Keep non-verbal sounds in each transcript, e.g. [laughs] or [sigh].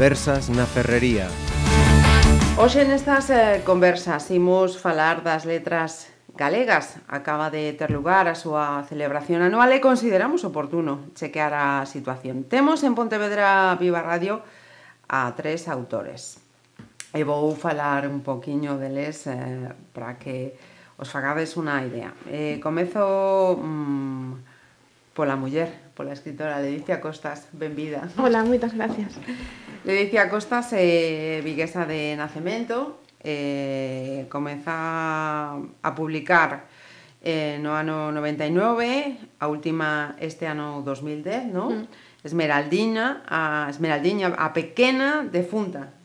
Conversas na Ferrería. Hoxe nestas eh, conversas imos falar das letras galegas. Acaba de ter lugar a súa celebración anual e consideramos oportuno chequear a situación. Temos en Pontevedra Viva Radio a tres autores. E vou falar un poquinho deles eh, para que os fagades unha idea. Eh, comezo mm, pola muller, pola escritora Leticia Costas, benvida. Hola, moitas gracias. Leticia Costas é eh, viguesa de nacemento, eh, comeza a publicar eh, no ano 99, a última este ano 2010, no? Mm. Esmeraldina, a Esmeraldiña, a pequena defunta.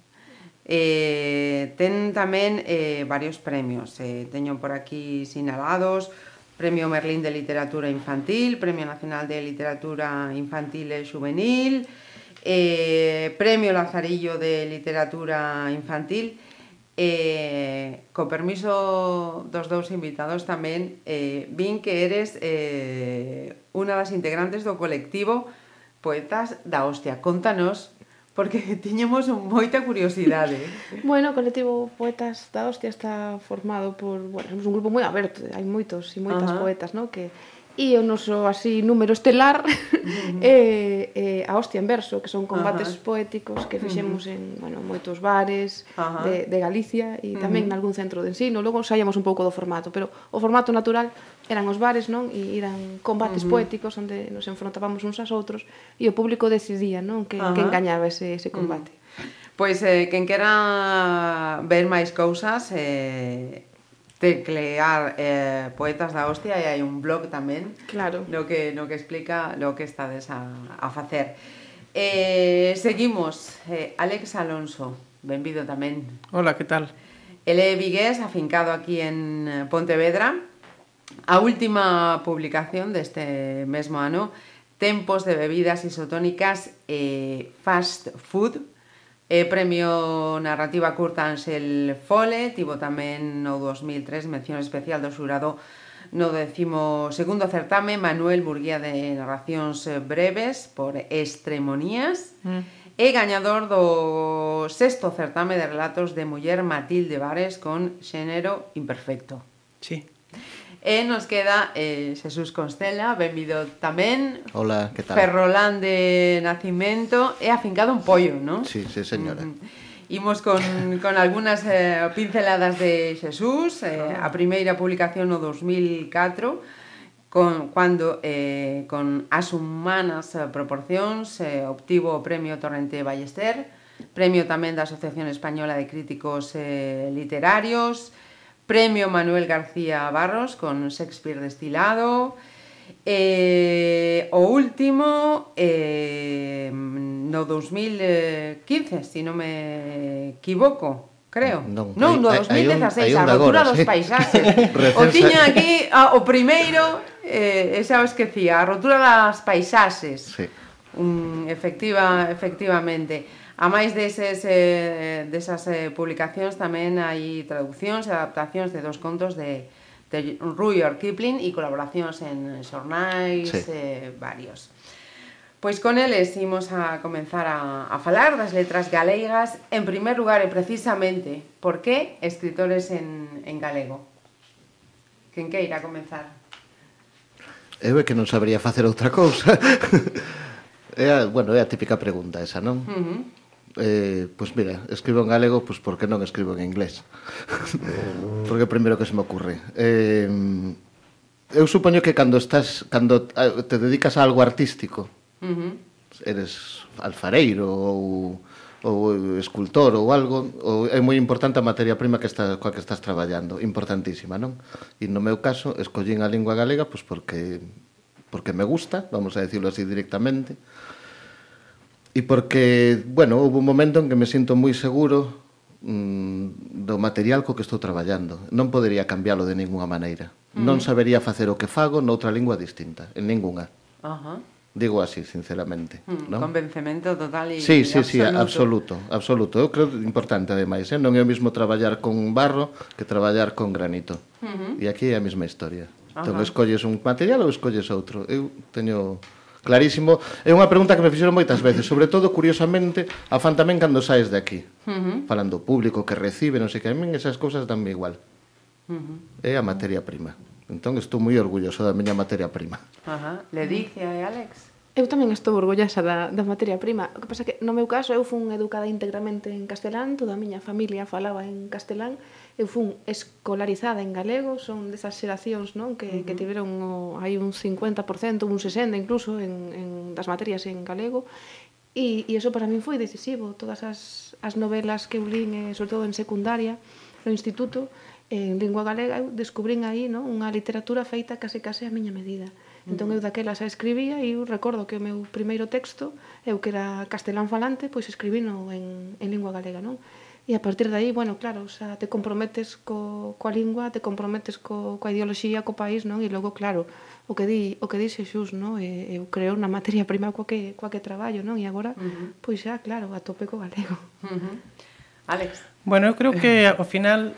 Eh, ten tamén eh, varios premios, eh, teño por aquí sinalados, Premio Merlín de Literatura Infantil, Premio Nacional de Literatura Infantil e Juvenil, eh, Premio Lazarillo de Literatura Infantil. Eh, co permiso dos dous invitados tamén eh, vin que eres eh, unha das integrantes do colectivo Poetas da Hostia. Contanos, porque [laughs] tiñemos moita curiosidade. [laughs] bueno, o colectivo Poetas da Hostia está formado por, bueno, somos un grupo moi aberto, hai moitos e moitas uh -huh. poetas, no? que e o noso así número estelar uh -huh. e, e a hostia en verso, que son combates uh -huh. poéticos que fixemos uh -huh. en, bueno, moitos bares uh -huh. de, de Galicia e tamén uh -huh. nalgún centro de ensino. Logo saíamos un pouco do formato, pero o formato natural eran os bares, non? E eran combates uh -huh. poéticos onde nos enfrontábamos uns aos outros e o público decidía, non, que, uh -huh. que engañaba ese, ese combate. Uh -huh. Pois eh, quen quera ver máis cousas eh, teclear eh, Poetas da Hostia e hai un blog tamén claro. no, que, no que explica lo que estades a, a facer. Eh, seguimos. Eh, Alex Alonso, benvido tamén. Hola, que tal? Ele é vigués, afincado aquí en Pontevedra. A última publicación deste mesmo ano, Tempos de bebidas isotónicas e fast food, E premio narrativa curta Ansel Fole, tivo tamén no 2003 mención especial do xurado no décimo segundo certame Manuel Burguía de narracións breves por Extremonías mm. e gañador do sexto certame de relatos de muller Matilde Vares con Xénero Imperfecto. Sí. E nos queda eh, Xesús Constela, benvido tamén. Hola, que tal? Ferrolán de nacimento e afincado un Pollo, non? Sí, sí, señora. Mm, mm. imos con, [laughs] con algunhas eh, pinceladas de Xesús. Eh, a primeira publicación no 2004, con, cando eh, con as humanas eh, proporcións eh, obtivo o Premio Torrente Ballester, premio tamén da Asociación Española de Críticos eh, Literarios, Premio Manuel García Barros con Shakespeare destilado. Eh, o último, eh, no 2015, si non me equivoco, creo. Non, non no 2016, a rotura dos sí. paisaxes. [laughs] o tiña aquí a, o primeiro, eh, xa o esquecía, a rotura das paisaxes. Sí. Um, efectiva, efectivamente. A máis deses, eh, desas eh, publicacións tamén hai traduccións e adaptacións de dos contos de, de Rudyard Kipling e colaboracións en xornais sí. eh, varios. Pois con eles imos a comenzar a, a falar das letras galegas en primer lugar e precisamente por que escritores en, en galego. Quen que irá comenzar? Eu é que non sabría facer outra cousa. [laughs] é a, bueno, é a típica pregunta esa, non? Uh -huh eh, pois pues mira, escribo en galego pois por porque non escribo en inglés. Oh. porque é o primeiro que se me ocurre. Eh, eu supoño que cando estás cando eh, te dedicas a algo artístico, uh -huh. eres alfareiro ou ou escultor ou algo, ou é moi importante a materia prima que está, coa que estás traballando, importantísima, non? E no meu caso, escollín a lingua galega pois porque porque me gusta, vamos a decirlo así directamente, uh E porque, bueno, houve un momento en que me sinto moi seguro mm, do material co que estou traballando. Non podería cambiálo de ninguna maneira. Mm. Non sabería facer o que fago noutra lingua distinta, en ninguna. Ajá. Uh -huh. Digo así, sinceramente. Mm, ¿no? Convencemento total e sí, sí, sí, absoluto. absoluto. Eu creo importante, ademais. Eh? Non é o mismo traballar con barro que traballar con granito. Uh -huh. E aquí é a mesma historia. Uh -huh. Entón, escolles un material ou escolles outro. Eu teño clarísimo. É unha pregunta que me fixeron moitas veces, sobre todo, curiosamente, a fan tamén cando saes de aquí. Uh -huh. Falando público que recibe, non sei que, a min esas cousas danme igual. Uh -huh. É a materia prima. Entón, estou moi orgulloso da miña materia prima. Ajá. Le dice a Alex? Eu tamén estou orgullosa da, da materia prima. O que pasa que no meu caso eu fun educada íntegramente en castelán, toda a miña familia falaba en castelán, eu fun escolarizada en galego, son desas xeracións non? Que, uh -huh. que tiveron o, hai un 50%, un 60% incluso en, en das materias en galego, e, e eso para min foi decisivo. Todas as, as novelas que eu lín, eh, sobre todo en secundaria, no instituto, en lingua galega, eu descubrín aí non? unha literatura feita case case a miña medida. Uh Entón eu daquela xa escribía e eu recordo que o meu primeiro texto, eu que era castelán falante, pois escribino en, en lingua galega, non? E a partir de aí, bueno, claro, xa te comprometes co, coa lingua, te comprometes co, coa ideoloxía, co país, non? E logo, claro, o que di, o que dixe Xus, non? E, eu creo na materia prima coa que, coa que traballo, non? E agora, uh -huh. pois xa, claro, a tope co galego. Uh -huh. Alex. Bueno, eu creo que ao final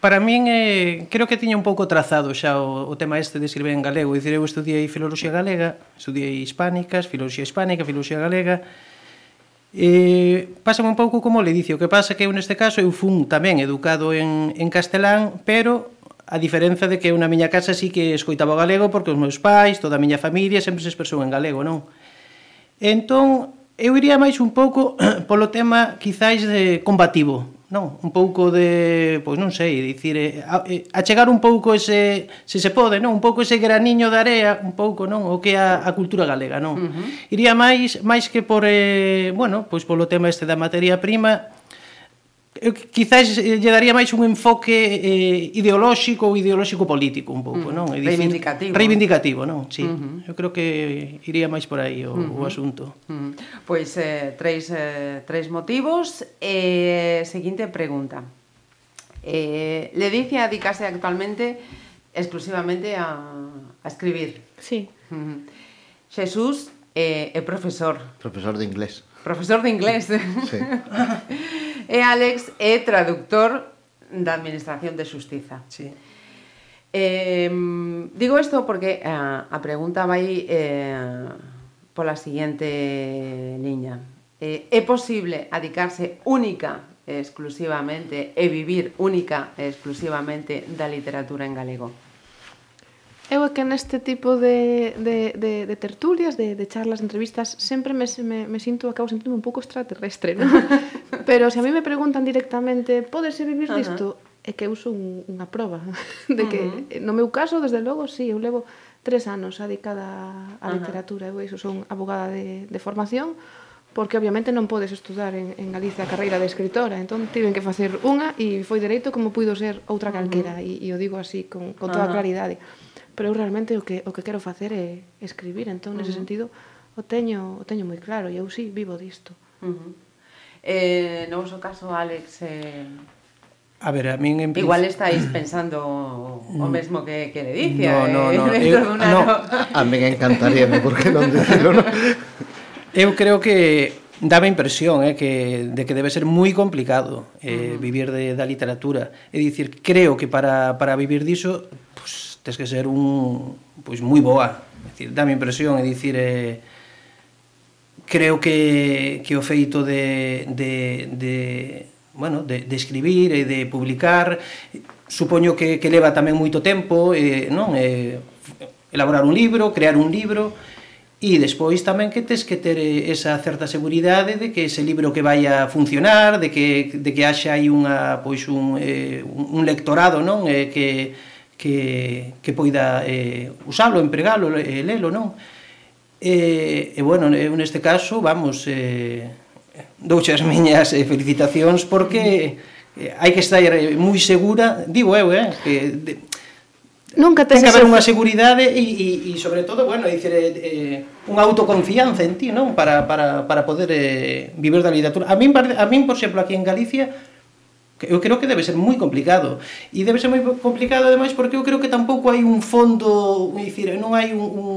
para min eh, creo que tiña un pouco trazado xa o, o tema este de escribir en galego. Dicir, eu estudiei filoloxía galega, estudiei hispánicas, filoloxía hispánica, filoloxía galega. Eh, pásame un pouco como le dicio, que pasa que eu neste caso eu fun tamén educado en, en castelán, pero a diferenza de que eu na miña casa sí que escoitaba o galego porque os meus pais, toda a miña familia sempre se expresou en galego, non? Entón, eu iría máis un pouco [clears throat] polo tema quizáis de combativo, non, un pouco de, pois non sei, dicir, eh, a, eh, a chegar un pouco ese, se se pode, non, un pouco ese graniño de area, un pouco, non, o que a, a cultura galega, non. Uh -huh. Iría máis máis que por eh, bueno, pois polo tema este da materia prima, eu quizás lle daría máis un enfoque eh, ideolóxico ou ideolóxico político un pouco, mm. non? É dicir, reivindicativo. Reivindicativo, non? Sí. Uh -huh. Eu creo que iría máis por aí o, uh -huh. o asunto. Uh -huh. Pois eh, tres, eh, tres motivos. Eh, seguinte pregunta. Eh, Ledicia dedicase actualmente exclusivamente a, a escribir. Sí. Uh -huh. Jesús eh, é eh, eh, profesor. Profesor de inglés profesor de inglés. Sí. [laughs] e Alex é traductor da Administración de Xustiza. Sí. Eh, digo isto porque a, a pregunta vai eh, pola seguinte liña. Eh, é posible adicarse única e exclusivamente e vivir única e exclusivamente da literatura en galego? Eu é que neste tipo de, de, de, de tertulias, de, de charlas, de entrevistas, sempre me, me, me sinto, acabo sentindo un pouco extraterrestre, ¿no? [laughs] Pero se a mí me preguntan directamente, podese vivir uh -huh. disto? É que eu sou un, unha proba [laughs] de que, uh -huh. no meu caso, desde logo, sí, eu levo tres anos dedicada á literatura, eu iso son abogada de, de formación, porque obviamente non podes estudar en, en Galicia a carreira de escritora, entón tiven que facer unha e foi dereito como puido ser outra calquera, uh -huh. e, e o digo así, con, con toda uh -huh. claridade pero eu realmente o que o que quero facer é escribir, entón nese uh -huh. sentido o teño o teño moi claro e eu si sí, vivo disto. Uh -huh. Eh, no vosso caso, Alex, eh A ver, a min en. Igual estáis pensando o mm. mesmo que, que le dice. No, no, no. Eh, [laughs] eu, no. A min encantaría, porque non dicilo, no? Eu creo que dame impresión eh, que, de que debe ser moi complicado eh, uh -huh. vivir de, da literatura. É dicir, creo que para, para vivir diso, pues, tes que ser un pois moi boa, decir, dame impresión e dicir eh, creo que que o feito de de de bueno, de, de escribir e de publicar supoño que, que leva tamén moito tempo eh, non eh, elaborar un libro, crear un libro e despois tamén que tes que ter eh, esa certa seguridade de que ese libro que vai a funcionar, de que, de que haxa aí unha, pois un, eh, un lectorado non eh, que, que, que poida eh, usalo, empregalo, eh, lelo, non? E, e bueno, eh, eu neste caso, vamos, eh, douche as miñas eh, felicitacións porque eh, hai que estar eh, moi segura, digo eu, eh, que de, Nunca ten que haber unha seguridade e, e, e sobre todo, bueno, dicir, eh, eh, unha autoconfianza en ti, non? Para, para, para poder eh, vivir da literatura. A min, a min, por exemplo, aquí en Galicia, Eu creo que debe ser moi complicado e debe ser moi complicado ademais porque eu creo que tampouco hai un fondo, dicir, non hai un, un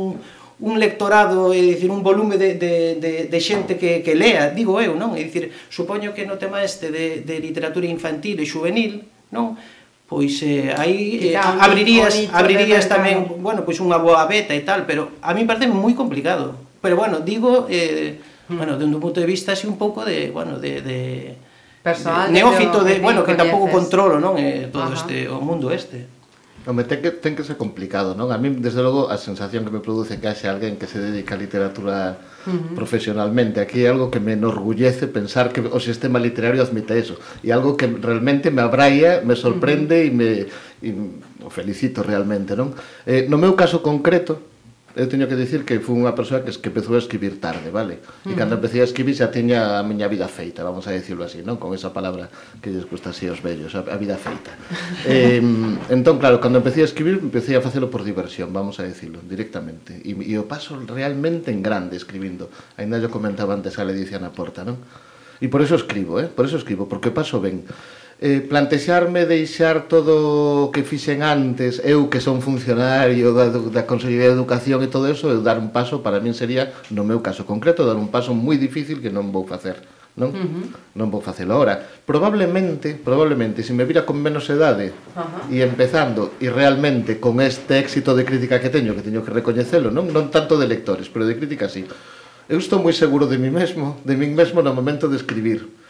un lectorado, é dicir, un volume de, de, de, de xente que, que lea, digo eu, non? É dicir, supoño que no tema este de, de literatura infantil e juvenil, non? Pois eh, aí eh, abrirías, abrirías tamén, bueno, pois unha boa beta e tal, pero a mí parece moi complicado. Pero bueno, digo, eh, bueno, dende un punto de vista así un pouco de, bueno, de, de Personal neófito de, de bueno, que tampouco controlo, non? Eh, todo Ajá. este o mundo este. Home, ten que, ten que ser complicado, non? A mí, desde logo, a sensación que me produce que haxe alguén que se dedica a literatura uh -huh. profesionalmente. Aquí é algo que me enorgullece pensar que o sistema literario admite eso. E algo que realmente me abraia, me sorprende uh -huh. e me e, o felicito realmente, non? Eh, no meu caso concreto, eu teño que dicir que fui unha persoa que, que empezou a escribir tarde, vale? E uh -huh. cando empecé a escribir xa tiña a miña vida feita, vamos a dicirlo así, non? Con esa palabra que lles custa así aos vellos, a, a vida feita. [laughs] eh, entón, claro, cando empecé a escribir, empecé a facelo por diversión, vamos a dicirlo, directamente. E, e o paso realmente en grande escribindo. Ainda yo comentaba antes a Ledicia na porta, non? E por eso escribo, eh? Por eso escribo, porque paso ben eh, plantexarme deixar todo o que fixen antes, eu que son funcionario da, da Consellería de Educación e todo eso, eu dar un paso, para min sería, no meu caso concreto, dar un paso moi difícil que non vou facer. Non? Uh -huh. Non vou facelo ahora. Probablemente, probablemente, se me vira con menos edade uh -huh. e empezando, e realmente con este éxito de crítica que teño, que teño que recoñecelo, non, non tanto de lectores, pero de crítica sí. Eu estou moi seguro de mí mesmo, de mí mesmo no momento de escribir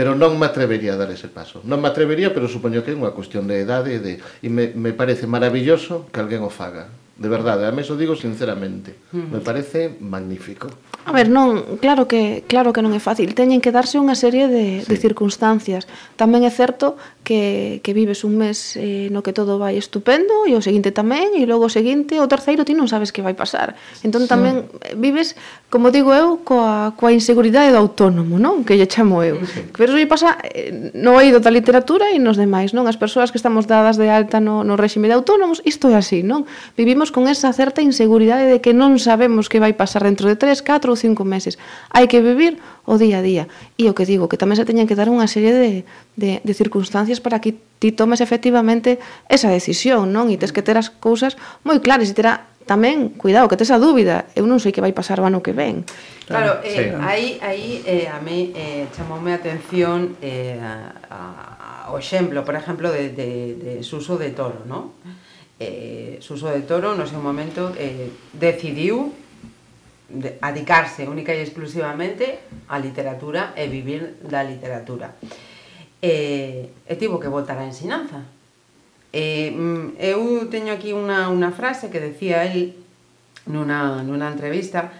pero non me atrevería a dar ese paso. Non me atrevería, pero supoño que é unha cuestión de edade e, de, e me, me parece maravilloso que alguén o faga. De verdade, a meso digo sinceramente, me parece magnífico. A ver, non, claro que claro que non é fácil, teñen que darse unha serie de sí. de circunstancias. Tamén é certo que que vives un mes eh, no que todo vai estupendo e o seguinte tamén e logo o seguinte, o terceiro ti non sabes que vai pasar. Entón tamén sí. vives, como digo eu, coa coa inseguridade do autónomo, non? Que lle chamo eu. Sí. Pero iso pasa eh, no eido da literatura e nos demais, non? As persoas que estamos dadas de alta no no réxime de autónomos, isto é así, non? Vivimos vivimos con esa certa inseguridade de que non sabemos que vai pasar dentro de 3, 4 ou 5 meses. Hai que vivir o día a día. E o que digo, que tamén se teñen que dar unha serie de, de, de circunstancias para que ti tomes efectivamente esa decisión, non? E tes que ter as cousas moi claras e terá tamén, cuidado, que tes a dúbida, eu non sei que vai pasar o ano que ven. Claro, eh, sí, claro. aí, aí eh, a mí eh, chamoume a atención eh, a, a, o exemplo, por exemplo, de, de, de Suso de Toro, non? eh, Suso de Toro no seu momento eh, decidiu de, adicarse única e exclusivamente á literatura e vivir da literatura. E, e tivo que voltar á ensinanza. Eh, mm, eu teño aquí unha, unha frase que decía el nunha, nunha entrevista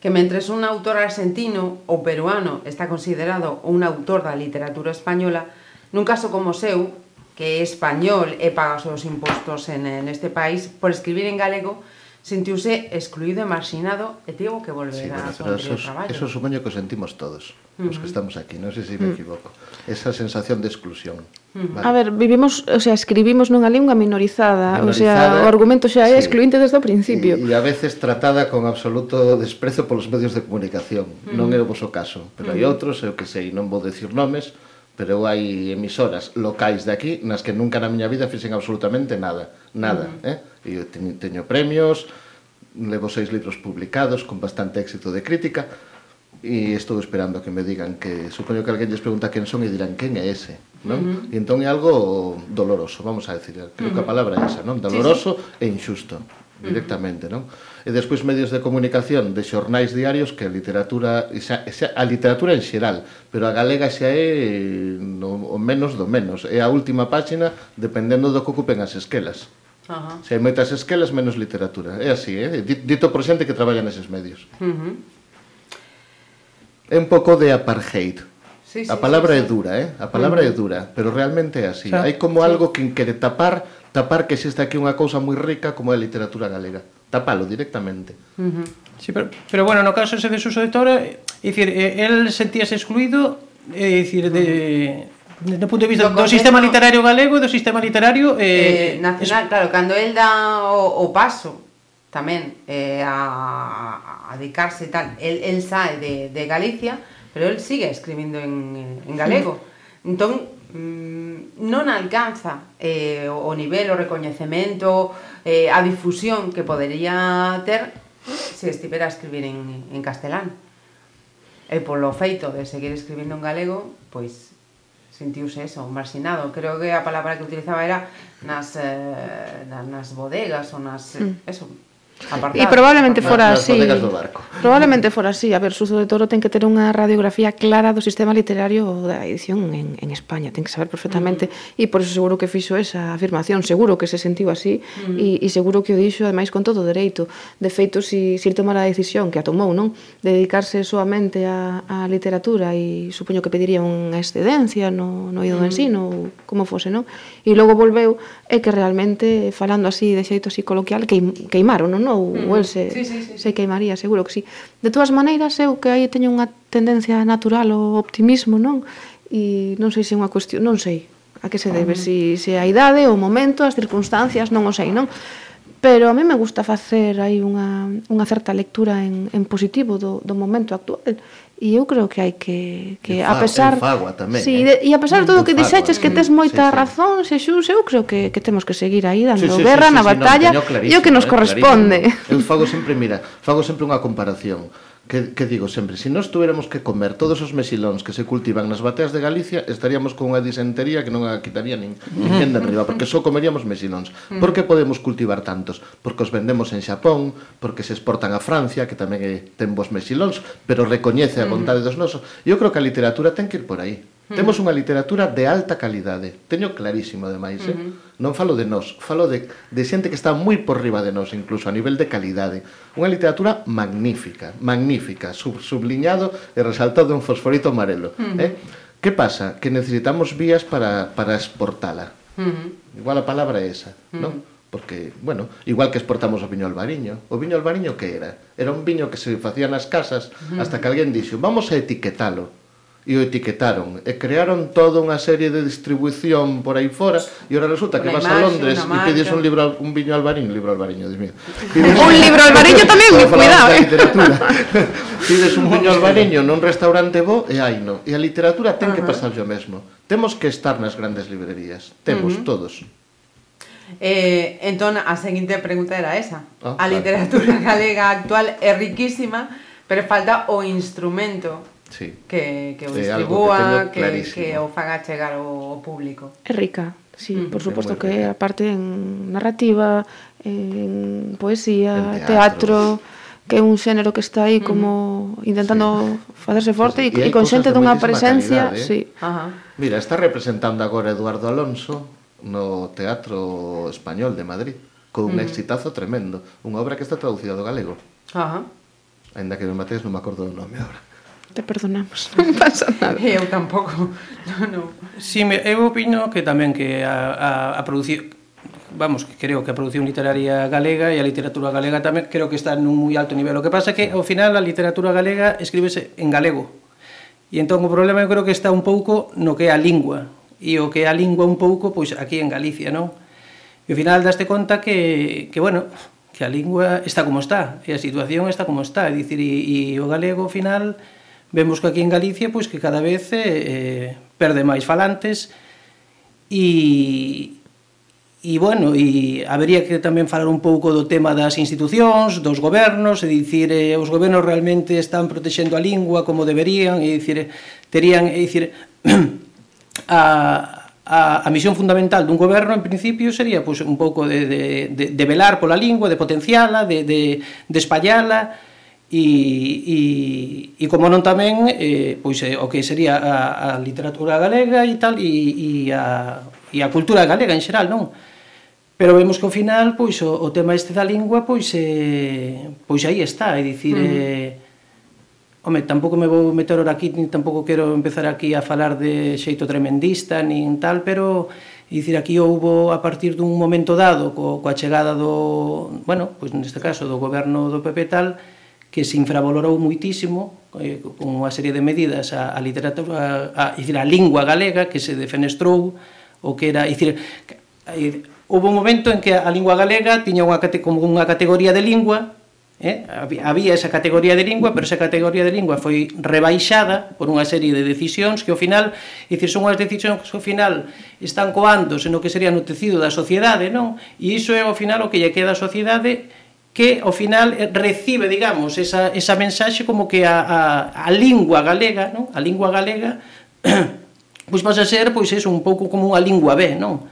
que mentres un autor argentino ou peruano está considerado un autor da literatura española, nun caso como seu, que é español e paga os seus impostos en, en este país, por escribir en galego, sentiuse excluído e marxinado e tivo que volver sí, bueno, a pero eso, traballo. Eso supoño que sentimos todos, uh -huh. os que estamos aquí, non sei se me equivoco. Esa sensación de exclusión. Uh -huh. vale. A ver, vivimos, o sea, escribimos nunha lingua minorizada, minorizada o sea, o argumento xa é sí. excluinte desde o principio. E a veces tratada con absoluto desprezo polos medios de comunicación. Uh -huh. Non é o vosso caso, pero uh -huh. hai outros, eu que sei, non vou decir nomes, uh pero hai emisoras locais de aquí nas que nunca na miña vida fixen absolutamente nada, nada, uh -huh. eh? E eu teño, teño premios, levo seis libros publicados con bastante éxito de crítica e estou esperando que me digan que supoño que alguén lles pregunta quen son e dirán quen é ese, non? Uh -huh. E entón é algo doloroso, vamos a decir, creo uh -huh. que a palabra é esa, non? Doloroso sí, sí. e injusto directamente, non? E despois medios de comunicación de xornais diarios que a literatura, xa, xa, a literatura en xeral, pero a galega xa é no, o menos do menos, é a última páxina dependendo do que ocupen as esquelas. Ajá. Se hai moitas esquelas, menos literatura. É así, eh? é? Dito por xente que traballa neses medios. Uh -huh. É un pouco de apartheid. Sí, sí, a palabra sí, é dura, eh? A palabra é mm. dura, pero realmente é así. Xa, Hai como algo que quere tapar, tapar que existe aquí unha cousa moi rica como é a literatura galega. Tapalo directamente. Uh -huh. Sí, pero, pero bueno, no caso ese de Suso de Tora, é dicir, él sentíase excluído, é dicir, de do punto de vista do, do sistema literario galego e do sistema literario eh, eh nacional, es... claro, cando el dá o, o paso tamén eh, a, a dedicarse tal, el, el sae de, de Galicia, pero el sigue escribindo en, en galego. Entón, mm, non alcanza eh, o nivel, o recoñecemento, eh, a difusión que podería ter se estivera a escribir en, en castelán. E polo feito de seguir escribindo en galego, pois sentiuse eso, marxinado. Creo que a palabra que utilizaba era nas, eh, nas bodegas ou nas... Mm. Eso, Apartado. E probablemente fora así. Do barco. Probablemente fora así. A ver, Suso de Toro ten que ter unha radiografía clara do sistema literario da edición en, en España. Ten que saber perfectamente. Mm. E por eso seguro que fixo esa afirmación. Seguro que se sentiu así. Mm. E, e seguro que o dixo, ademais, con todo o dereito. De feito, si, si tomara a decisión que a tomou, non? De dedicarse soamente a, a literatura e supoño que pediría unha excedencia no, no ido mm. do ensino ou como fose, non? E logo volveu é que realmente, falando así, de xeito así coloquial, que, queimaron, non? ou mm. se, sí, sí, sí, se queimaría, seguro que sí. De todas maneiras, eu que aí teño unha tendencia natural ao optimismo, non? E non sei se é unha cuestión, non sei a que se debe, mm-hmm. se, se a idade, o momento, as circunstancias, non o sei, non? Pero a mí me gusta facer aí unha, unha certa lectura en, en positivo do, do momento actual e eu creo que hai que que fa, a pesar fagua tamén. Sí, eh? e a pesar de todo o que dixeches que tes moita sí, sí. razón, se xus, eu creo que que temos que seguir aí dando sí, sí, guerra sí, sí, na sí, batalla no, e o que nos eh, corresponde. Eh, clarísimo. eu fago sempre, mira, fago sempre unha comparación que, que digo sempre, se si nós tuéramos que comer todos os mesilóns que se cultivan nas bateas de Galicia, estaríamos con unha disentería que non a quitaría nin, nin de arriba, porque só comeríamos mesilóns. Por que podemos cultivar tantos? Porque os vendemos en Xapón, porque se exportan a Francia, que tamén eh, ten bons mesilóns, pero recoñece a vontade dos nosos. Eu creo que a literatura ten que ir por aí. Temos unha literatura de alta calidade. Teño clarísimo, ademais, eh? Non falo de nós, falo de, de xente que está moi por riba de nós, incluso a nivel de calidade. Unha literatura magnífica, magnífica, sub, subliñado e resaltado en fosforito amarelo. Eh? Que pasa? Que necesitamos vías para, para exportala. Igual a palabra é esa, non? Porque, bueno, igual que exportamos o viño albariño. O viño albariño que era? Era un viño que se facía nas casas hasta que alguén dixo, vamos a etiquetalo e o etiquetaron e crearon toda unha serie de distribución por aí fora e ora resulta que vas a Londres e pides un libro un viño albariño, libro albariño, Dios mío. [laughs] Pides un libro albariño tamén, cuidado. Eh? [laughs] pides un viño albariño nun restaurante bo e hai no. E a literatura ten que pasar o mesmo. Temos que estar nas grandes librerías, temos uh -huh. todos. Eh, entón, a seguinte pregunta era esa. Ah, a literatura [laughs] galega actual é riquísima, pero falta o instrumento sí. que, que eh, o distribúa, que, que, que o faga chegar ao, público. É rica, sí, mm. por suposto que rica. aparte en narrativa, en poesía, en teatro, teatro que é un xénero que está aí mm. como intentando sí. facerse forte e, e con xente dunha presencia, calidad, eh? sí. Ajá. Mira, está representando agora Eduardo Alonso no Teatro Español de Madrid, con un mm. exitazo tremendo, unha obra que está traducida do galego. Ajá. Ainda que me mateis non me acordo do nome agora te perdonamos, [laughs] non pasa nada. [laughs] Eu tampouco, non, no. Si, sí, eu opino que tamén que a, a, a producción vamos, que creo que a produción literaria galega e a literatura galega tamén creo que está nun moi alto nivel. O que pasa é que ao final a literatura galega escríbese en galego. E entón o problema eu creo que está un pouco no que é a lingua. E o que é a lingua un pouco, pois aquí en Galicia, non? E ao final daste conta que, que bueno, que a lingua está como está, e a situación está como está, é dicir, e, e o galego ao final vemos que aquí en Galicia pois que cada vez eh, eh, perde máis falantes e E, bueno, e habería que tamén falar un pouco do tema das institucións, dos gobernos, e dicir, eh, os gobernos realmente están protexendo a lingua como deberían, e dicir, eh, terían, e dicir, [clears throat] a, a, a misión fundamental dun goberno, en principio, sería pois, un pouco de, de, de, de velar pola lingua, de potenciala, de, de, de espallala, e, e, e como non tamén eh, pois eh, o que sería a, a literatura galega e tal e, e, a, e a cultura galega en xeral, non? Pero vemos que ao final pois o, o tema este da lingua pois eh, pois aí está, é dicir mm. eh, Home, tampouco me vou meter ora aquí, nin tampouco quero empezar aquí a falar de xeito tremendista, nin tal, pero dicir aquí houbo a partir dun momento dado co, coa chegada do, bueno, pois neste caso do goberno do PP tal, que se infravalorou muitísimo eh, con unha serie de medidas a, a literatura, a, a, a lingua galega que se defenestrou, o que era, dicir, houve un momento en que a lingua galega tiña unha, como unha categoría de lingua, eh? había esa categoría de lingua, pero esa categoría de lingua foi rebaixada por unha serie de decisións que ao final, dicir, son unhas decisións que ao final están coándose no que sería no tecido da sociedade, non? E iso é ao final o que lle queda á sociedade que ao final eh, recibe, digamos, esa, esa mensaxe como que a, a, a lingua galega, non? a lingua galega, [clears throat] pois pasa a ser, pois eso, un pouco como a lingua B, non?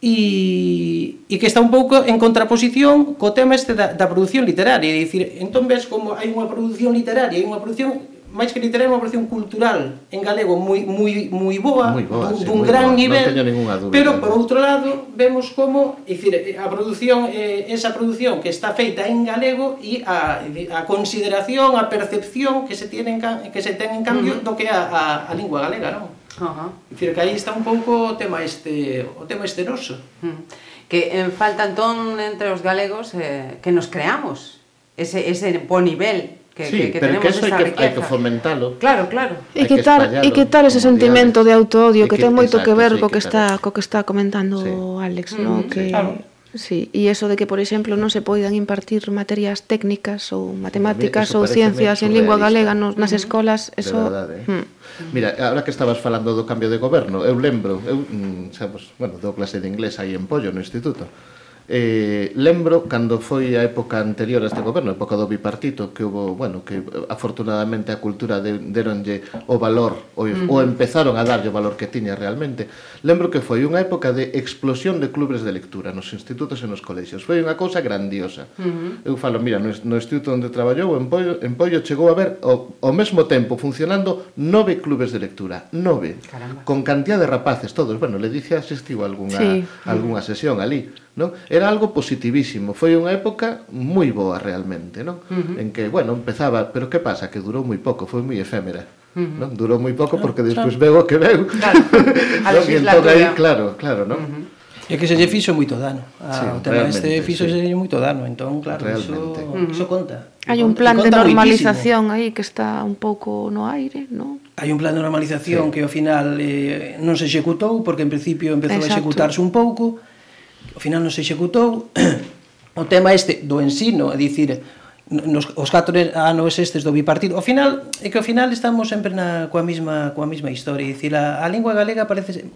E, e que está un pouco en contraposición co tema este da, da produción literaria, é dicir, entón ves como hai unha produción literaria e unha produción máis que literaria, unha produción cultural en galego moi moi moi boa, moi boa dun, sí, dun gran boa, nivel. Non teño dúbida. Pero por outro lado, vemos como, dicir, a produción eh, esa produción que está feita en galego e a a consideración, a percepción que se tiene en, que se ten en cambio uh -huh. do que a, a, a lingua galega, non? Uh -huh. Dicir que aí está un pouco o tema este o tema esteroso. Uh -huh. Que en falta entón entre os galegos eh, que nos creamos ese ese bo nivel que, sí, que, que pero tenemos que eso esa hai que, hai que fomentalo. Claro, claro. E quitar, e quitar ese sentimento de autoodio que, que ten moito exacto, que ver sí, co que está co que está comentando sí. Alex, mm no que sí, claro. Sí, e eso de que, por exemplo, non se poidan impartir materias técnicas ou matemáticas ou ciencias en lingua galega nos, nas escolas, eso... Verdade, eh? mm. Mira, ahora que estabas falando do cambio de goberno, eu lembro, eu, mm, sabes, bueno, dou clase de inglés aí en Pollo, no instituto, Eh, lembro cando foi a época anterior a este goberno, a época do bipartito, que hubo, bueno, que eh, afortunadamente a cultura de, deronlle o valor o, uh -huh. o empezaron a darlle o valor que tiña realmente. Lembro que foi unha época de explosión de clubes de lectura nos institutos e nos colexios. Foi unha cousa grandiosa. Uh -huh. Eu falo, mira, no, no instituto onde traballou en Pollo, en Pollo chegou a ver o, ao mesmo tempo funcionando nove clubes de lectura, nove, Caramba. con cantidad de rapaces todos. Bueno, le dice asistiu a algunha sí. algunha sesión ali, non? Era era algo positivísimo. Foi unha época moi boa realmente, non? Uh -huh. En que, bueno, empezaba, pero que pasa? Que durou moi pouco, foi moi efémera. Uh -huh. non? Durou moi pouco porque despois veo o que veu. Claro. [laughs] A non? entón aí, claro, claro, non? Uh -huh. É que se lle fixo moito dano. A, sí, o tema este fixo sí. se lle moito dano, entón, claro, realmente. iso, iso conta. Hai un plan de normalización aí que está un pouco no aire, non? Hai un plan de normalización sí. que ao final eh, non se executou porque en principio empezou Exacto. a executarse un pouco ao final non se executou. [clears throat] O tema este do ensino, é dicir, nos, os 4 anos estes do bipartido, ao final, é que ao final estamos sempre na, coa mesma, coa mesma historia, é dicir, a, a lingua galega parece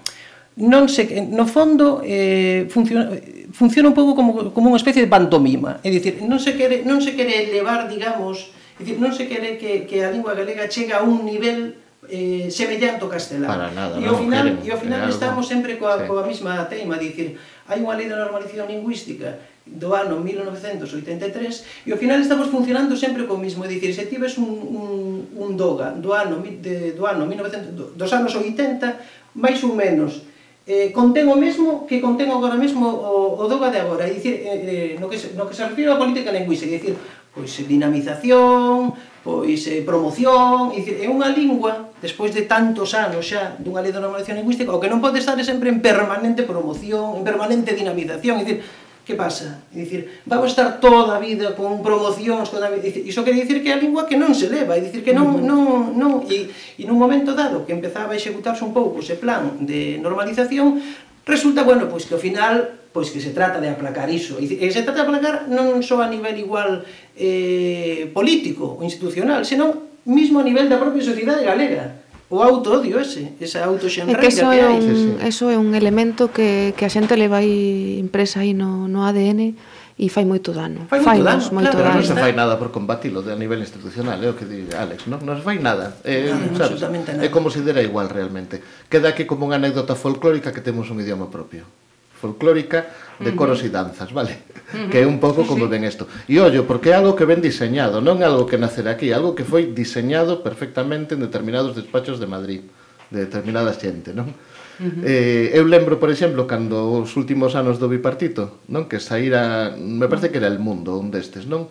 non se, no fondo eh, funciona, funciona un pouco como, como unha especie de pantomima, é dicir, non se quere, non se quere elevar, digamos, é dicir, non se quere que, que a lingua galega chegue a un nivel eh, semellante ao castelán. Para nada, e ao final, queremos, e ao final estamos algo. sempre coa, sí. coa mesma teima, dicir, hai unha lei de normalización lingüística do ano 1983 e ao final estamos funcionando sempre co mismo, é dicir, se tives un, un, un doga do ano de, do ano 1900, do, dos anos 80, máis ou menos, eh, contén o mesmo que contén agora mesmo o, o doga de agora, é dicir, eh, eh no, que, no que se refire á política lingüística, é dicir, pois eh, dinamización, pois eh, promoción, é unha lingua despois de tantos anos xa dunha lei de normalización lingüística, o que non pode estar é sempre en permanente promoción, en permanente dinamización, é dicir, que pasa? É dicir, vamos estar toda a vida con promocións, toda a vida, iso quere dicir que é a lingua que non se leva, é dicir que non, non, non, e, e nun momento dado que empezaba a executarse un pouco ese plan de normalización, Resulta, bueno, pois que ao final pois que se trata de aplacar iso. E se trata de aplacar non só a nivel igual eh, político ou institucional, senón mismo a nivel da propia sociedade galega o autodio ese, esa autoxenreica que, eso que hai. É un, eso é un elemento que, que a xente le vai impresa aí no, no ADN e fai moito dano. Fai moito Fainos, dano, moito claro, dano. non se fai nada por combatilo a nivel institucional, é o que di Alex, non, non se fai nada. É, no, sabes, nada. É como se dera igual realmente. Queda aquí como unha anécdota folclórica que temos un idioma propio folclórica de coros uh -huh. e danzas, vale? Uh -huh. Que é un pouco como ven isto. E ollo, porque é algo que ven diseñado, non é algo que nacer aquí, algo que foi diseñado perfectamente en determinados despachos de Madrid, de determinada xente, non? Uh -huh. eh, eu lembro, por exemplo, cando os últimos anos do bipartito, non que saíra, me parece que era El Mundo, un destes, non?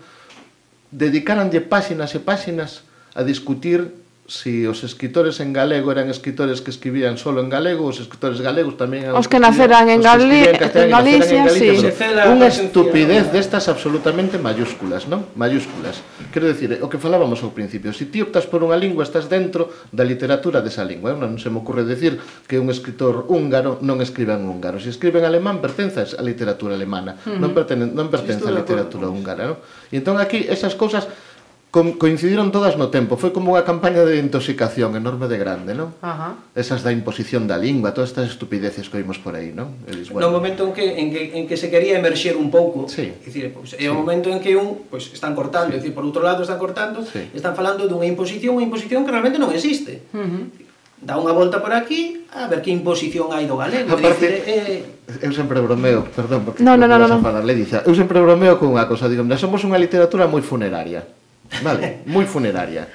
Dedicaranlle páxinas e páxinas a discutir si os escritores en galego eran escritores que escribían solo en galego, os escritores galegos tamén eran os que naceran en, Gali en, en Galicia, sí. Unha estupidez destas absolutamente mayúsculas, non? Mayúsculas. Quero dicir, eh, o que falábamos ao principio, se si ti optas por unha lingua, estás dentro da literatura desa lingua. Non se me ocurre decir que un escritor húngaro non escribe en húngaro. Se escribe en alemán, pertence á literatura alemana. Uh -huh. Non hmm. pertence, non pertence á literatura húngara, non? E entón aquí esas cousas co coincidiron todas no tempo. Foi como unha campaña de intoxicación enorme de grande, non? Ajá. Esas da imposición da lingua, todas estas estupideces que oímos por aí, non? Dis, bueno, no momento en que, en que, en que se quería emerxer un pouco, sí. dicir, pois, é sí. o momento en que un, pois, están cortando, sí. dicir, por outro lado están cortando, sí. están falando dunha imposición, unha imposición que realmente non existe. Uh -huh dá unha volta por aquí a ver que imposición hai do galego. Aparte, dicir, eh... eu sempre bromeo, perdón, porque no, no, no, no, no. falar, le dice, eu sempre bromeo con unha cosa, digo, somos unha literatura moi funeraria. Vale, moi funeraria.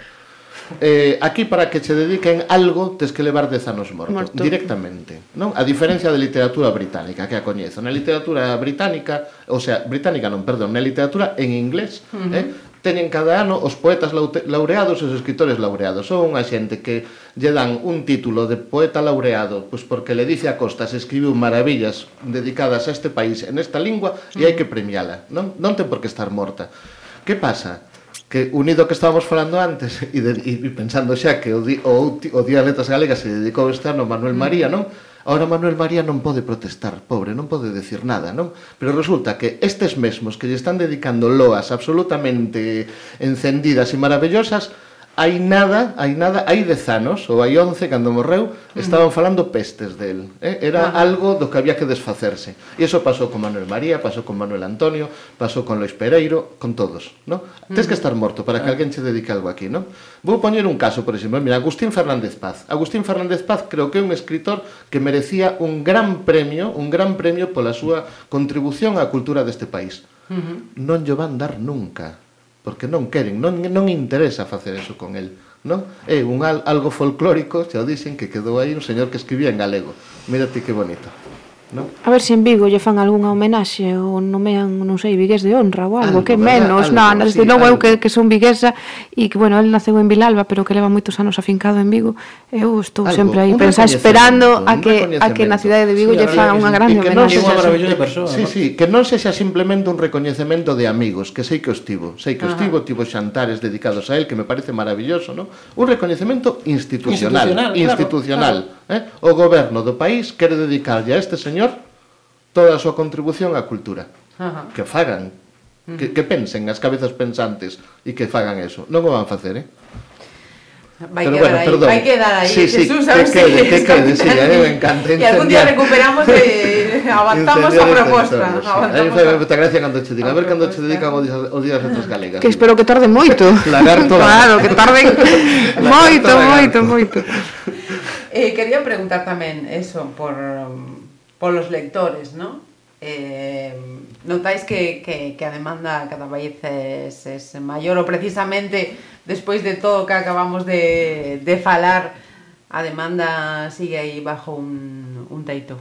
Eh, aquí para que se dediquen algo tes que levar dez anos morto, morto. directamente, non? A diferencia da literatura británica, que a coñezo. Na literatura británica, o sea, británica non, perdón, na literatura en inglés, uh -huh. eh, teñen cada ano os poetas laureados e os escritores laureados. Son unha xente que lle dan un título de poeta laureado, pois porque le dice a Costas escribiu maravillas dedicadas a este país en esta lingua e hai que premiala, non? Non ten por que estar morta. Que pasa? que unido que estábamos falando antes [laughs] e, de, e pensando xa que o, di, o, o Día de Letras Galegas se dedicou este ano Manuel. Mm. María, non? Ahora Manuel María non pode protestar, pobre, non pode decir nada, non? Pero resulta que estes mesmos que lle están dedicando loas absolutamente encendidas e maravillosas hai nada, hai nada, hai 10 anos, ou hai 11, cando morreu, estaban falando pestes del. Eh? Era algo do que había que desfacerse. E iso pasou con Manuel María, pasou con Manuel Antonio, pasou con Lois Pereiro, con todos. No? Tes Tens que estar morto para que alguén che dedique algo aquí. No? Vou poñer un caso, por exemplo, mira, Agustín Fernández Paz. Agustín Fernández Paz creo que é un escritor que merecía un gran premio, un gran premio pola súa contribución á cultura deste país. Uh -huh. Non lle van dar nunca porque non queren, non, non interesa facer eso con el non? É un algo folclórico, xa o dicen, que quedou aí un señor que escribía en galego. Mírate que bonito. No? A ver se si en Vigo lle fan algunha homenaxe ou nomean, non sei, vigués de honra ou algo, algo que menos, non, desde sí, logo eu que, que son viguesa e que, bueno, el naceu en Vilalba, pero que leva moitos anos afincado en Vigo, eu estou algo, sempre aí pensa esperando a que a que na cidade de Vigo sí, lle fan unha grande que homenaxe. Non unha persoa. Sí, sí, que non sexa simplemente un recoñecemento de amigos, que sei que os tivo, sei que os tivo, tivo xantares dedicados a el que me parece maravilloso, non? Un recoñecemento institucional, institucional. institucional. Claro, institucional. Claro Eh? O goberno do país quere dedicarlle a este señor toda a súa contribución á cultura. Ajá. Que fagan, que, mm. que pensen as cabezas pensantes e que fagan eso. Non o van facer, eh? Vai Pero quedar bueno, ahí, perdón. vai quedar aí. Sí, sí, Jesús, que quede, que quede, sí, a mí me encanta incendiar. E algún día recuperamos e [laughs] avanzamos a proposta. A mí foi moita gracia cando che diga, a ver cando che dedican o día, o día das letras galegas. Que espero que tarde moito. Lagarto. [laughs] Claro, que tarde [laughs] moito, moito, moito. Eh, quería preguntar tamén eso por, por los lectores, ¿no? Eh, notáis que, que, a demanda cada vez es, es maior ou precisamente despois de todo que acabamos de, de falar a demanda sigue aí bajo un, un teito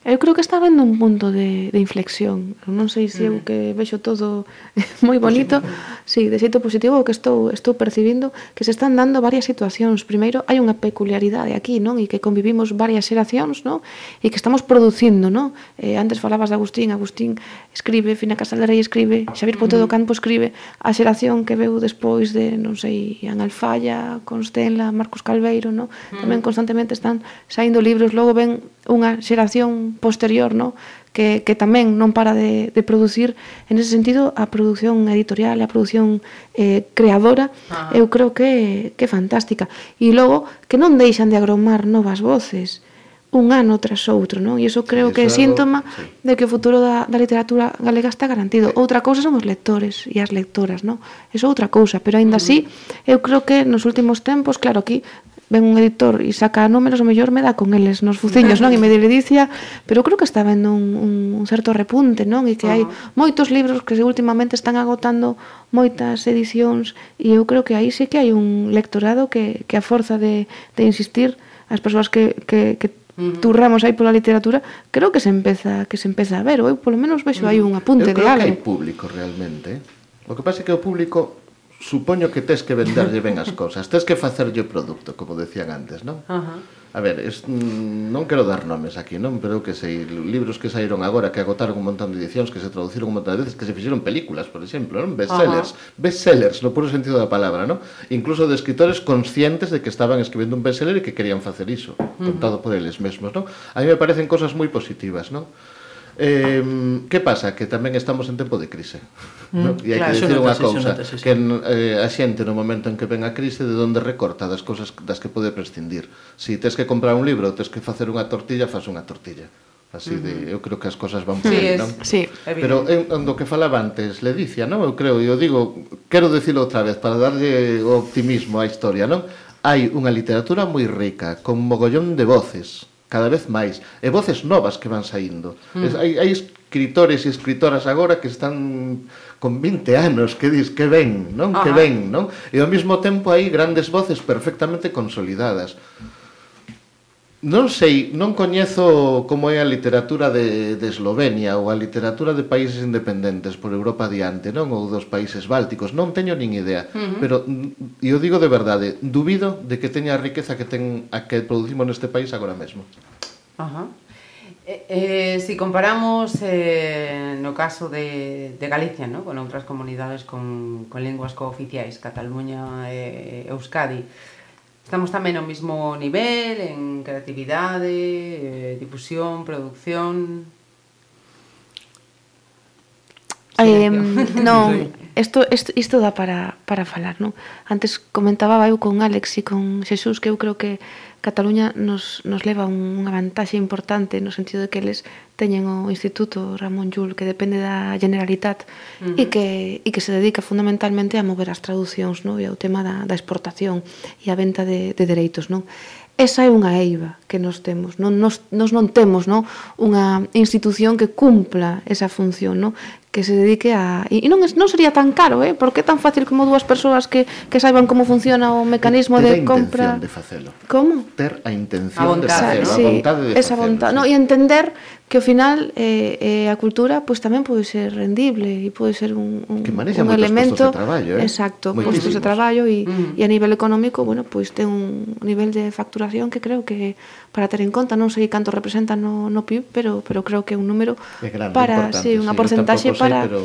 Eu creo que estaba en un punto de, de inflexión. Eu non sei se eu mm. que vexo todo [laughs] moi bonito, si, sí, de xeito positivo o que estou estou percibindo que se están dando varias situacións. Primeiro, hai unha peculiaridade aquí, non? E que convivimos varias xeracións, non? E que estamos producindo, non? Eh, antes falabas de Agustín, Agustín escribe, Fina Casal de Rei escribe, Xavier Ponte do mm. Campo escribe, a xeración que veu despois de, non sei, Ian Alfaya, Constela, Marcos Calveiro, non? Mm. Tamén constantemente están saindo libros, logo ven unha xeración posterior, no? que, que tamén non para de, de producir en ese sentido a produción editorial a produción eh, creadora Ajá. eu creo que que fantástica e logo que non deixan de agromar novas voces un ano tras outro, non? E iso creo que é síntoma sí. de que o futuro da, da literatura galega está garantido. Sí. Outra cousa son os lectores e as lectoras, non? Iso é outra cousa, pero aínda mm. así eu creo que nos últimos tempos, claro, aquí ven un editor e saca números, o mellor me dá con eles nos fuciños, non? E me delicia, pero creo que está vendo un, un, un certo repunte, non? E que hai ah. moitos libros que últimamente están agotando moitas edicións e eu creo que aí sí que hai un lectorado que, que a forza de, de insistir as persoas que, que, que turramos aí pola literatura, creo que se empeza que se empeza a ver, ou eu polo menos vexo aí un apunte de algo. Eu creo que hai público realmente. Eh. O que pasa é que o público supoño que tes que venderlle ben as cousas, tes que facerlle o produto, como decían antes, non? Ajá. A ver, es, non quero dar nomes aquí, non? Pero que sei, libros que saíron agora, que agotaron un montón de edicións, que se traduciron un montón de veces, que se fixeron películas, por exemplo, non? Bestsellers, bestsellers, no puro sentido da palabra, non? Incluso de escritores conscientes de que estaban escribindo un bestseller e que querían facer iso, contado por eles mesmos, non? A mí me parecen cosas moi positivas, non? Eh, que pasa? Que tamén estamos en tempo de crise. No? E hai claro, que dicir unha cousa, que eh, a xente no momento en que ven a crise de onde recorta das cousas das que pode prescindir. Si tes que comprar un libro, tes que facer unha tortilla, faz unha tortilla. Así de, eu creo que as cosas van por aí, sí, non? Sí, Pero en, en do que falaba antes, Ledicia, non? Eu creo, eu digo, quero dicilo outra vez para darlle o optimismo á historia, non? Hai unha literatura moi rica, con mogollón de voces, cada vez máis, e voces novas que van saindo. Mm. Es, hai, hai escritores e escritoras agora que están con 20 anos, que dis que ven, non? Ajá. Que ven, non? E ao mesmo tempo hai grandes voces perfectamente consolidadas. Non sei, non coñezo como é a literatura de, de Eslovenia ou a literatura de países independentes por Europa adiante, non? Ou dos países bálticos, non teño nin idea. Uh -huh. Pero, mm, e o digo de verdade, dubido de que teña a riqueza que ten a que producimos neste país agora mesmo. Ajá. Uh -huh. Eh, eh, si comparamos eh, no caso de, de Galicia ¿no? con outras comunidades con, con linguas cooficiais, Cataluña e eh, Euskadi, estamos tamén ao mesmo nivel en creatividade, eh, difusión, producción... Eh, non, isto, isto, isto dá para, para falar, non? Antes comentaba eu con Alex e con Xesús que eu creo que Cataluña nos, nos leva unha vantaxe importante no sentido de que eles teñen o Instituto Ramón Llull que depende da Generalitat uh -huh. e, que, e que se dedica fundamentalmente a mover as traduccións non? e ao tema da, da exportación e a venta de, de dereitos. Non? Esa é unha eiva que nos temos. Non? Nos, nos non temos non? unha institución que cumpla esa función, non? que se dedique a... E non, non sería tan caro, eh? porque é tan fácil como dúas persoas que, que saiban como funciona o mecanismo Ter de compra... Ter a intención de facelo. Como? Ter a intención a de facelo, sí, a vontade de esa facelo, vontade. Sí. No, e entender que ao final eh, eh, a cultura pois pues, tamén pode ser rendible e pode ser un, un, que un elemento de traballo, eh? exacto, postos de traballo e, mm. e a nivel económico, bueno, pois pues, ten un nivel de facturación que creo que para ter en conta, non sei canto representa no, no PIB, pero pero creo que é un número é grande, para, sí, unha sí, porcentaxe para sei, pero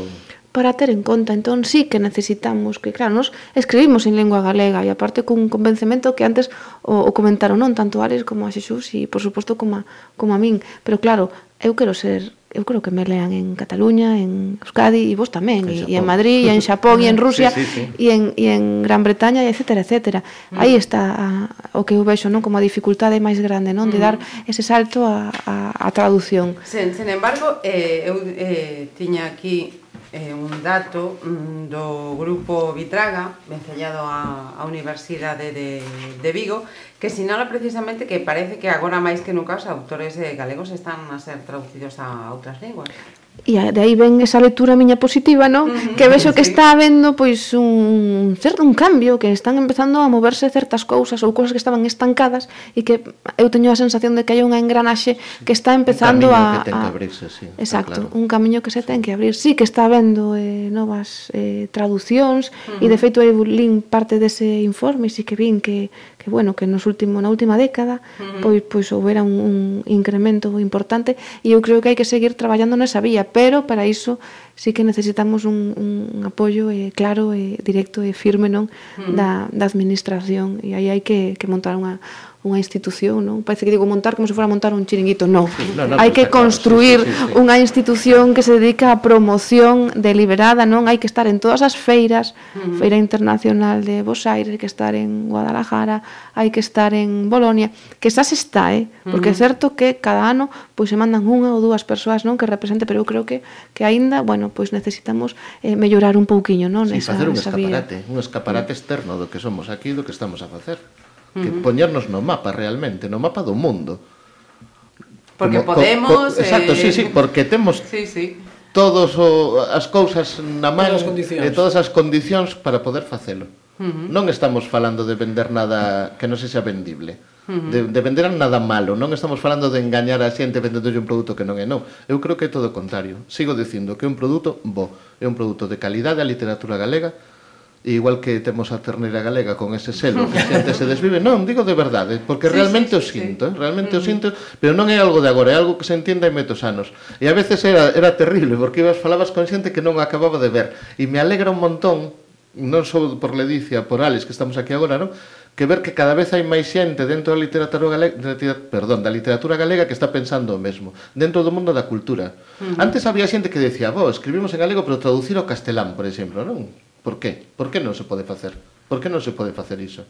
para ter en conta. Entón sí que necesitamos que, claro, nos escribimos en lengua galega e aparte cun convencemento que antes o, o comentaron non tanto Ares como a Xesús e por suposto como a, como a min, pero claro, eu quero ser eu creo que me lean en Cataluña, en Euskadi e vos tamén, e, en Madrid, e en [laughs] Xapón, e en Rusia, sí, sí, sí. E, en, e en Gran Bretaña, e etcétera, etcétera. Mm. Aí está a, o que eu vexo, non? Como a dificultade máis grande, non? Mm. De dar ese salto a, a, a traducción. Sen, sen embargo, eh, eu eh, tiña aquí eh, un dato mm, do grupo Vitraga, vencellado á, á Universidade de, de Vigo, que sinala precisamente que parece que agora máis que nunca os autores eh, galegos están a ser traducidos a outras linguas. E de aí ven esa lectura miña positiva, non? Uh -huh, que vexo sí. que está habendo pois un certo un cambio, que están empezando a moverse certas cousas ou cousas que estaban estancadas e que eu teño a sensación de que hai unha engranaxe que está empezando a un a, que ten que abrirse, sí. Exacto, claro. un camiño que se ten que abrir. Sí que está habendo eh, novas eh, traducións uh -huh. e de feito eu lin parte dese informe, si sí que vin que que bueno, que nos último na última década uh -huh. pois pois houbera un, un incremento importante e eu creo que hai que seguir traballando nesa vía, pero para iso sí que necesitamos un, un apoio eh, claro e eh, directo e eh, firme non uh -huh. da, da administración e aí hai que, que montar unha unha institución, non? Parece que digo montar como se fora montar un chiringuito, non. Sí, no, no, Hai que construir claro, sí, sí, sí. unha institución que se dedica a promoción deliberada, non? Hai que estar en todas as feiras, uh -huh. Feira Internacional de Buenos Aires, hai que estar en Guadalajara, hai que estar en Bolonia, que xa se está, eh? Porque uh -huh. é certo que cada ano pois se mandan unha ou dúas persoas, non, que represente, pero eu creo que que aínda, bueno, pois necesitamos eh, mellorar un pouquiño, non? Sí, esa, facer un esa escaparate, vía. un escaparate externo do que somos aquí, do que estamos a facer que uh -huh. poñernos no mapa realmente, no mapa do mundo. Porque Como, podemos... Co, co, exacto, eh... sí, sí, porque temos sí, sí. todos o, as cousas na man e todas as condicións para poder facelo. Uh -huh. Non estamos falando de vender nada que non se vendible. Uh -huh. de, de vender nada malo, non estamos falando de engañar a xente vendéndolle un produto que non é non. Eu creo que é todo o contrario. Sigo dicindo que un produto bo, é un produto de calidade a literatura galega, Igual que temos a terneira galega con ese selo que xente se desvive, non, digo de verdade, porque sí, realmente sí, sí, o sinto, sí. realmente mm. o sinto, pero non é algo de agora, é algo que se entiende hai metos anos. E a veces era, era terrible, porque ibas falabas con xente que non acababa de ver. E me alegra un montón, non só por Ledicia, por Alex, que estamos aquí agora, non? que ver que cada vez hai máis xente dentro da literatura galega, perdón, da literatura galega que está pensando o mesmo, dentro do mundo da cultura. Uh -huh. Antes había xente que decía, "Bo, escribimos en galego, pero traducir ao castelán, por exemplo, non? Por qué? Por que non se pode facer? Por que non se pode facer iso?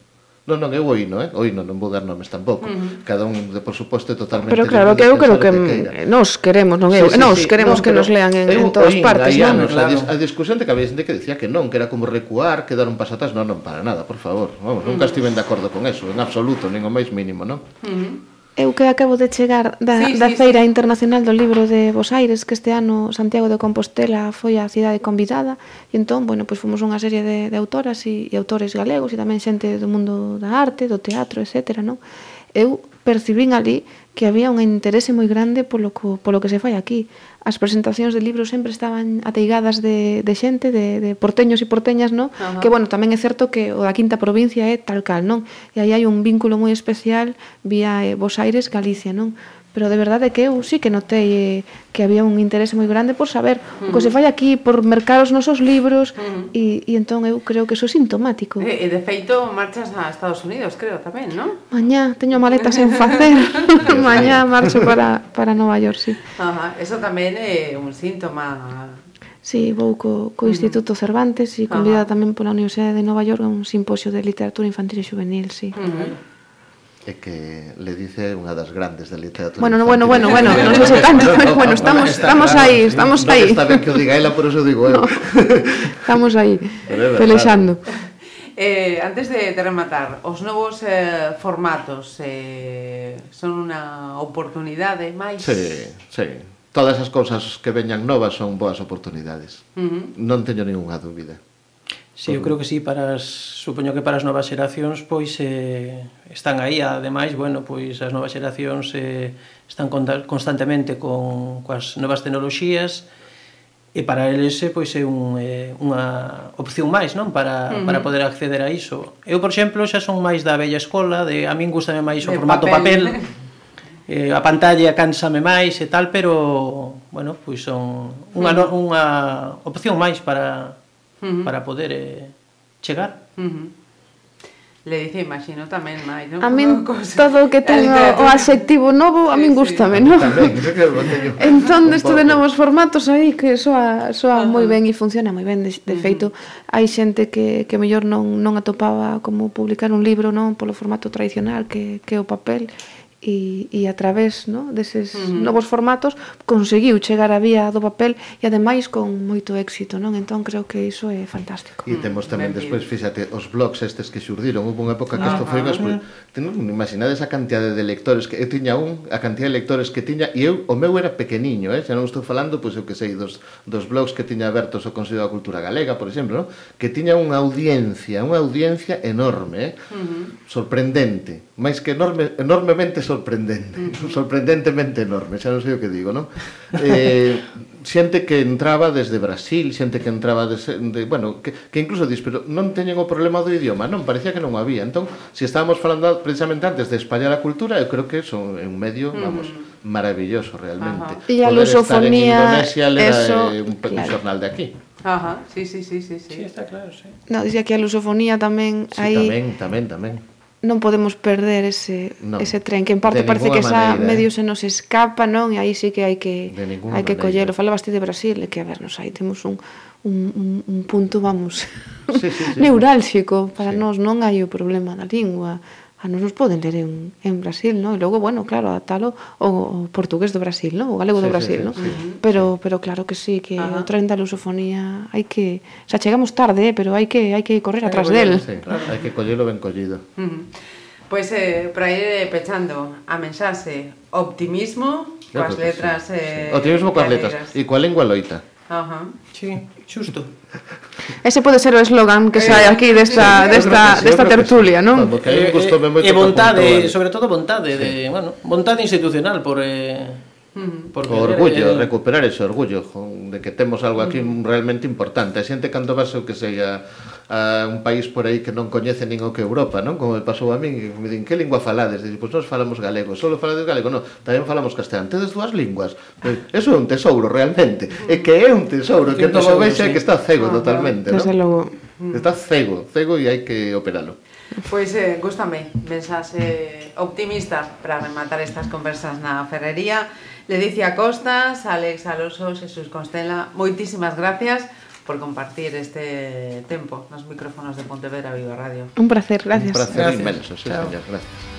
Non, non, eu oíno, eh? oíno, non vou dar nomes tampouco. Uh -huh. Cada un, de, por suposto, é totalmente... Pero claro, que eu creo que, que nos queremos, non eu, sí, sí, nos sí, queremos no, que nos lean en, en todas oín, partes, non? Anos, claro. a, a discusión de que había xente que decía que non, que era como recuar, que dar un paso atrás, non, non, para nada, por favor. Vamos, uh -huh. nunca estiven de acordo con eso, en absoluto, nin o máis mínimo, non? Uh -huh. Eu que acabo de chegar da, sí, da sí, Feira sí. Internacional do Libro de Bos Aires, que este ano Santiago de Compostela foi a cidade convidada, e entón, bueno, pois fomos unha serie de, de autoras e, e autores galegos e tamén xente do mundo da arte, do teatro, etc. Non? Eu percibín ali que había un interese moi grande polo, que, polo que se fai aquí. As presentacións de libros sempre estaban ateigadas de, de xente, de, de porteños e porteñas, non? Uh -huh. Que, bueno, tamén é certo que o da quinta provincia é tal cal, non? E aí hai un vínculo moi especial vía eh, Bos Aires, Galicia, non? pero de verdade que eu sí que notei que había un interese moi grande por saber uh -huh. o que se fai aquí, por mercar os nosos libros, uh -huh. e, e entón eu creo que iso é sintomático. E, e de feito marchas a Estados Unidos, creo tamén, non? Mañá, teño maletas sen [laughs] facer, [laughs] mañá marcho para, para Nova York, sí. Ajá, eso tamén é un síntoma Sí, vou co, co Instituto uh -huh. Cervantes e convidada tamén pola Universidade de Nova York a un simposio de literatura infantil e juvenil, sí. Uh -huh e que le dice unha das grandes da literatura. Bueno, no, bueno, bueno, bueno, non sei tanto, [laughs] no, no, bueno, estamos está, estamos claro, aí, estamos no, aí. Está ben que o diga ela, por eso digo eu. No, [laughs] estamos aí, pelexando. Eh, antes de, de rematar, os novos eh, formatos eh, son unha oportunidade máis? Sí, sí. Todas as cousas que veñan novas son boas oportunidades. Uh -huh. Non teño ningunha dúbida. Sí, eu creo que sí, para as, supoño que para as novas xeracións pois eh, están aí, ademais, bueno, pois as novas xeracións eh, están constantemente con coas novas tecnoloxías e para eles eh, pois é un, eh, unha opción máis, non? Para, uh -huh. para poder acceder a iso. Eu, por exemplo, xa son máis da bella escola, de a min gustame máis o de formato papel, papel eh, a pantalla cánsame máis e tal, pero, bueno, pois son unha, unha opción máis para, uh -huh. para poder eh, chegar. Uh -huh. Le dice, imagino tamén máis, non? A min todo o que ten o adxectivo novo a min gustame, non? entón, isto de novos formatos aí que soa, soa uh -huh. moi ben e funciona moi ben, de, de feito, uh -huh. hai xente que, que mellor non, non atopaba como publicar un libro, non? Polo formato tradicional que, que o papel, e, e a través no, deses uh -huh. novos formatos conseguiu chegar a vía do papel e ademais con moito éxito non entón creo que iso é fantástico e temos tamén despois fíxate os blogs estes que xurdiron houve unha época que ah, isto foi ah, pues, ah. non imaginades a cantidade de lectores que eu tiña un a cantidad de lectores que tiña e eu o meu era pequeniño eh? xa non estou falando pois eu que sei dos, dos blogs que tiña abertos o Consello da Cultura Galega por exemplo no? que tiña unha audiencia unha audiencia enorme eh? uh -huh. sorprendente máis que enorme enormemente sorprendente sorprendente, uh [laughs] -huh. sorprendentemente enorme, xa non sei o que digo, non? Eh, xente que entraba desde Brasil, xente que entraba de, de, bueno, que, que incluso dis, pero non teñen o problema do idioma, non, parecía que non o había. Entón, se si estábamos falando precisamente antes de espallar a cultura, eu creo que son un medio, mm. vamos, uh -huh. maravilloso realmente. E a lusofonía, eso, eh, un, claro. un xornal de aquí. Ajá, sí, sí, sí, sí, sí. Sí, está claro, sí. No, dicía que a lusofonía tamén sí, aí tamén, tamén, tamén non podemos perder ese, non. ese tren que en parte de parece que esa maneira, eh. medio se nos escapa non? E aí sí que hai que hai que collelo. Falabas ti de Brasil e que a ver nos aí temos un, un, un, un punto vamos sí, sí, sí, [laughs] neurálxico. Para sí. nós non hai o problema da lingua a non nos poden ler en, en Brasil, no? E logo, bueno, claro, adaptalo o, o portugués do Brasil, no? O galego sí, do Brasil, sí, sí, no? sí, pero, sí. pero claro que sí, que Ajá. o tren da lusofonía hai que... O sea, chegamos tarde, eh, pero hai que hai que correr atrás del. Sí, claro, hai que collelo ben collido. Uh -huh. Pois, pues, eh, para ir eh, pechando, a mensaxe, optimismo, coas letras... Sí, eh, sí. Optimismo coas letras, e coa lengua loita. Ajá. Uh -huh. Sí, xusto. Ese pode ser o eslogan que sai eh, aquí desta desta desta tertulia, non? E, e vontade, sobre todo vontade sí. de, bueno, vontade institucional por eh mm. Porque o orgullo, eh, recuperar ese orgullo de que temos algo aquí mm. realmente importante. A xente cando vas o que sei a a un país por aí que non coñece nin o que Europa, non? Como me pasou a min, me din, que lingua falades? Dice, pois pues nós falamos galego, solo falades galego, non, tamén falamos castellano, tedes dúas linguas. Pois, eso é un tesouro realmente, é mm. que é un tesouro, que non o vexe sí. que está cego ah, totalmente, non? Desde logo. Mm. Está cego, cego e hai que operalo. Pois eh, gustame, mensaxe eh, optimista para rematar estas conversas na ferrería. Ledicia Costas, Alex Alonso, Jesús Constela, moitísimas gracias por compartir este tempo nos micrófonos de Pontevedra Viva Radio. Un placer, gracias. Un placer Gracias. inmenso, sí. Gracias.